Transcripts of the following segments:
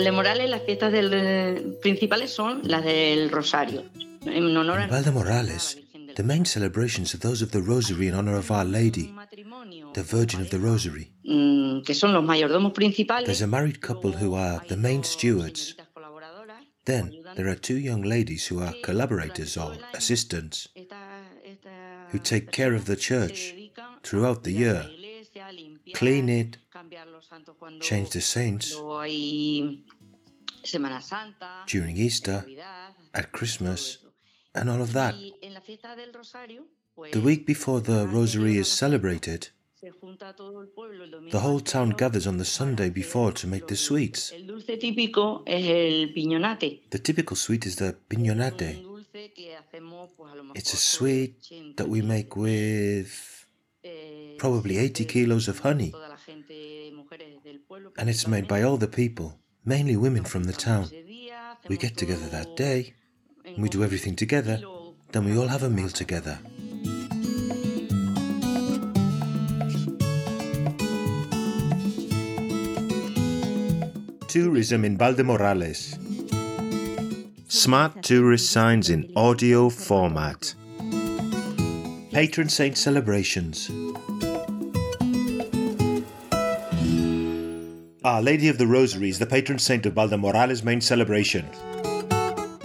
Valdemorales las fiestas del, principales son las del Rosario, en honor a Valdemorales, the main celebrations are those of the Rosary in honor of Our Lady, the Virgin of the Rosary. Mm, que son los mayordomos principales. There's a married couple who are the main stewards. Then there are two young ladies who are collaborators or assistants who take care of the church throughout the year, clean it, change the saints during Easter, at Christmas, and all of that. The week before the Rosary is celebrated, the whole town gathers on the Sunday before to make the sweets. El dulce típico es el piñonate. The typical sweet is the piñonate. It's a sweet that we make with probably 80 kilos of honey, and it's made by all the people, mainly women from the town. We get together that day, we do everything together, then we all have a meal together. Tourism in Valdemorales. Smart tourist signs in audio format. Patron saint celebrations. Our Lady of the Rosary is the patron saint of Valdemorales' main celebration.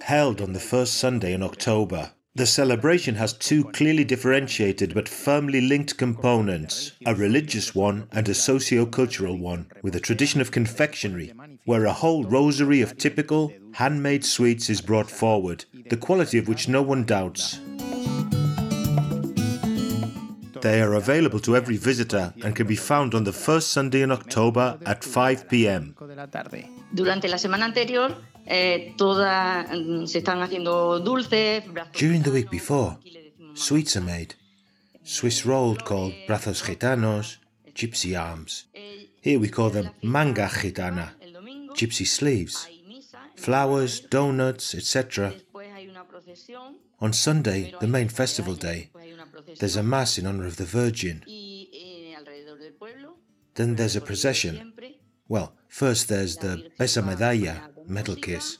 Held on the first Sunday in October, the celebration has two clearly differentiated but firmly linked components a religious one and a socio cultural one, with a tradition of confectionery, where a whole rosary of typical, handmade sweets is brought forward, the quality of which no one doubts. They are available to every visitor and can be found on the first Sunday in October at 5 pm. Durante la semana anterior, eh, todas mm, se están haciendo dulces. brazos During the week before, aquí le decimos sweets are made. Swiss rolled called brazos gitanos, gypsy arms. Here we call them la manga gitana, gypsy sleeves, hay misa, en flowers, donuts, etc. Después hay una procesión, On Sunday, the main festival day, there's a mass in honor of the Virgin. eh, alrededor del pueblo, Then there's a procession. Well, first there's the Besa Medalla, medal kiss,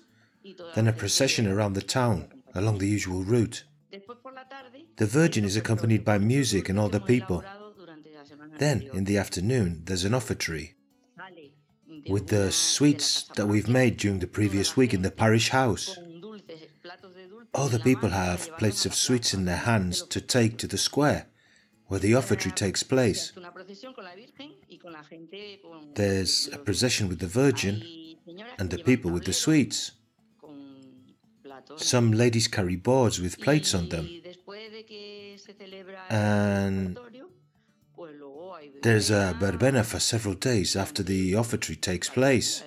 then a procession around the town along the usual route. Después por la tarde, The Virgin is accompanied by music and all the people. elaborado durante la semana Then, in the afternoon, there's an offertory with the sweets that we've made during the previous week in the parish house. The people have plates of sweets in their hands to take to the square where the offertory takes place. There's a procession with the Virgin and the people with the sweets. Some ladies carry boards with plates on them. And There's a verbena, for several days after the offertory takes place.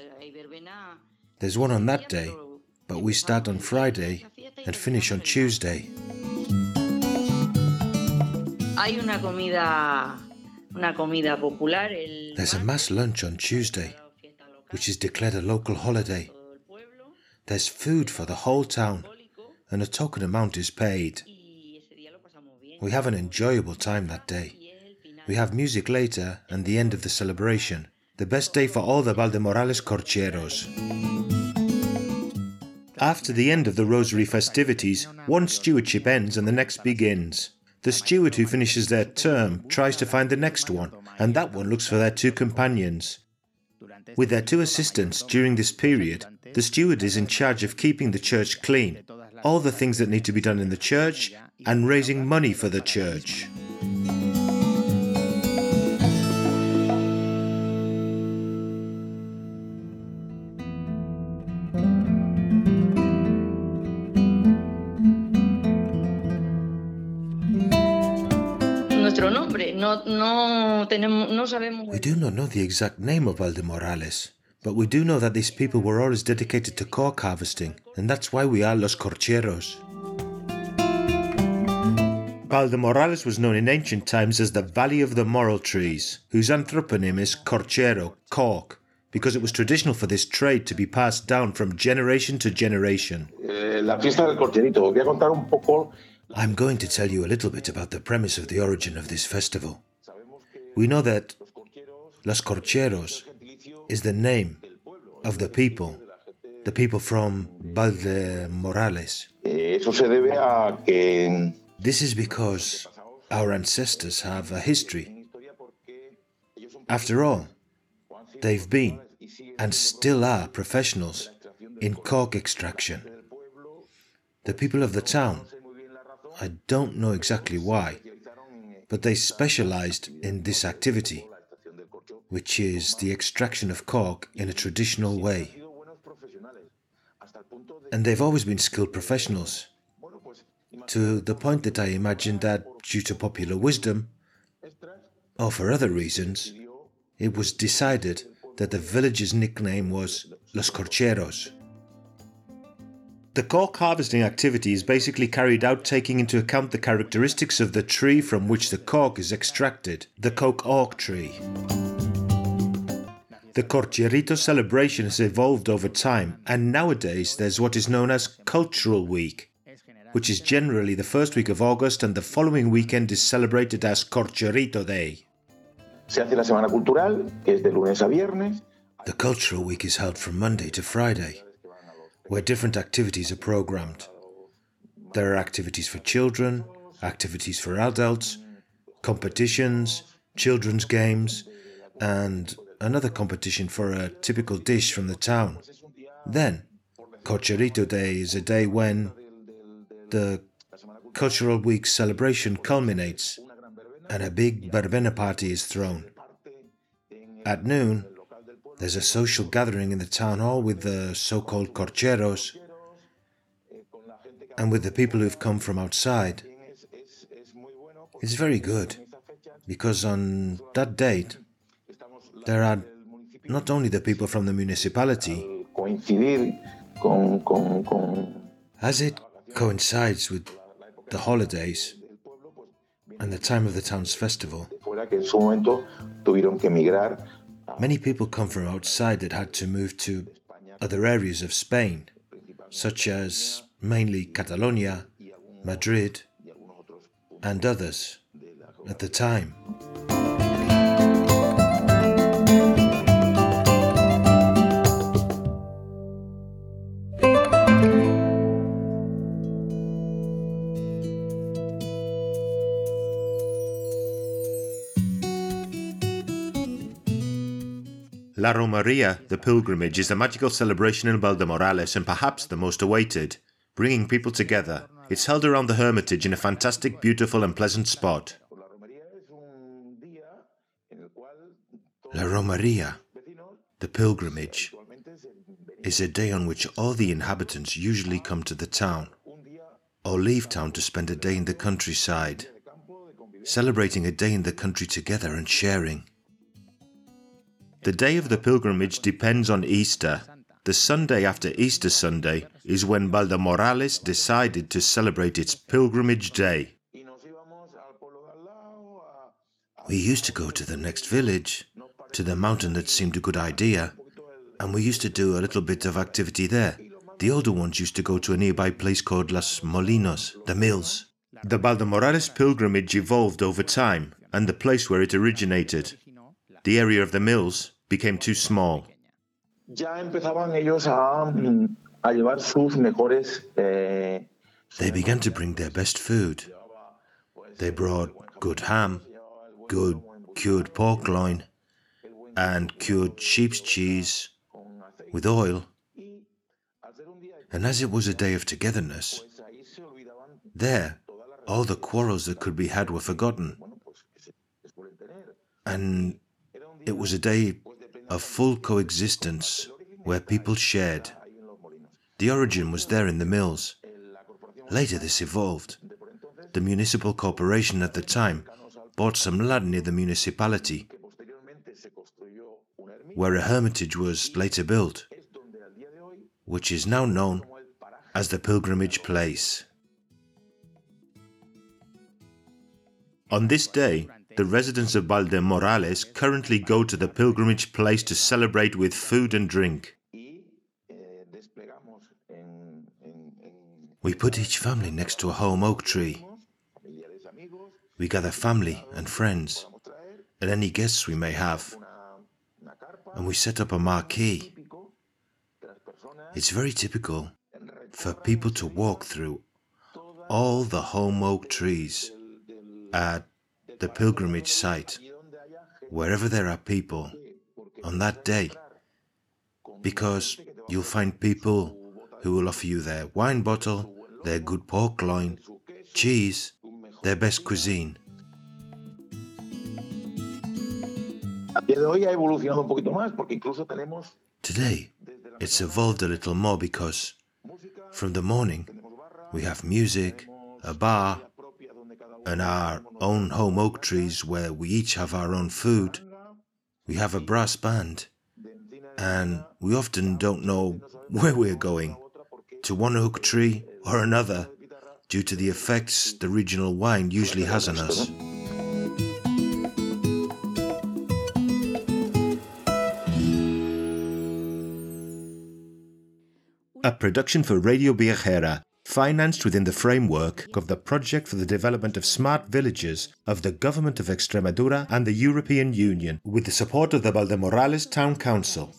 There's one on that day, but we start on Friday and finish on Tuesday. Hay una comida, una comida popular el There's a mass lunch on Tuesday, declarado fiesta local, which is declared a local holiday. todo el pueblo, There's food for the whole town, and a token amount is paid. y ese día lo pasamos bien. We have an enjoyable time that day. Y es el final. We have music later and the end of the celebration. The best day for all the Valdemorales corcheros. After the end of the Rosary festivities, one stewardship ends and the next begins. The steward who finishes their term tries to find the next one, and that one looks for their two companions. With their two assistants during this period, the steward is in charge of keeping the church clean, all the things that need to be done in the church, and raising money for the church. Nuestro nombre, no, no tenemos, no sabemos. We do not know the exact name of Valdemorales, but we do know that these people were always dedicated to cork harvesting, and that's why we are Los Corcheros. Valdemorales was known in ancient times as the Valley of the Moral Trees, whose anthroponym is Corchero, cork, because it was traditional for this trade to be passed down from generation to generation. Eh, la fiesta del corcherito. Os voy a contar un poco. I'm going to tell you a little bit about the premise of the origin of this festival. We know that Los Corcheros is the name of the people, the people from Valdemorales. This is because our ancestors have a history. After all, they've been and still are professionals in cork extraction. The people of the town, I don't know exactly why, but they specialized in this activity, which is the extraction of cork in a traditional way. And they've always been skilled professionals, to the point that I imagine that due to popular wisdom, or for other reasons, it was decided that the village's nickname was Los Corcheros. The cork harvesting activity is basically carried out taking into account the characteristics of the tree from which the cork is extracted, the cork oak tree. The Corcherito celebration has evolved over time, and nowadays there's what is known as Cultural Week, which is generally the first week of August, and the following weekend is celebrated as Corcherito Day. se hace la semana cultural, que es de lunes a viernes, The Cultural Week is held from Monday to Friday, where different activities are programmed. There are activities for children, activities for adults, competitions, children's games, and another competition for a typical dish from the town. Then, Corcherito Day is a day when the Cultural Week celebration culminates and a big verbena party is thrown. At noon, there's a social gathering in the town hall with the so called corcheros and with the people who've come from outside. It's very good because on that date, there are not only the people from the municipality, as it coincides with the holidays and the time of the town's festival. Many people come from outside that had to move to other areas of Spain, such as mainly Catalonia, Madrid, and others at the time. La Romería, the pilgrimage, is a magical celebration in Valdemorales and perhaps the most awaited, bringing people together. It's held around the Hermitage in a fantastic, beautiful, and pleasant spot. La Romería, the pilgrimage, is a day on which all the inhabitants usually come to the town or leave town to spend a day in the countryside, celebrating a day in the country together and sharing. The day of the pilgrimage depends on Easter. The Sunday after Easter Sunday is when Valdemorales decided to celebrate its pilgrimage day. We used to go to the next village, to the mountain that seemed a good idea, and we used to do a little bit of activity there. The older ones used to go to a nearby place called Las Molinos, the mills. The Valdemorales pilgrimage evolved over time, and the place where it originated, the area of the mills, became too small. ya empezaban ellos a, mm, a llevar sus mejores eh, They began to bring their best food. They brought good ham, good cured pork loin, and cured sheep's cheese with oil. And as it was a day of togetherness, there all the quarrels that could be had were forgotten. And it was a day of full coexistence where people shared. The origin was there in the mills. Later, this evolved. The municipal corporation at the time bought some land near the municipality, where a hermitage was later built, which is now known as the pilgrimage place. On this day, the residents of Valdemorales currently go to the pilgrimage place to celebrate with food and drink. We put each family next to a holm oak tree. We gather family and friends and any guests we may have, and we set up a marquee It's very typical for people to walk through all the holm oak trees at the pilgrimage site, wherever there are people on that day, because you'll find people who will offer you their wine bottle, their good pork loin, cheese, their best cuisine. Today, it's evolved a little more because from the morning we have music, a bar, and our own holm oak trees where we each have our own food. We have a brass band, and we often don't know where we're going to one oak tree or another due to the effects the regional wine usually has on us. A production for Radio Viajera, financed within the framework of the Project for the Development of Smart Villages of the Government of Extremadura and the European Union, with the support of the Valdemorales Town Council.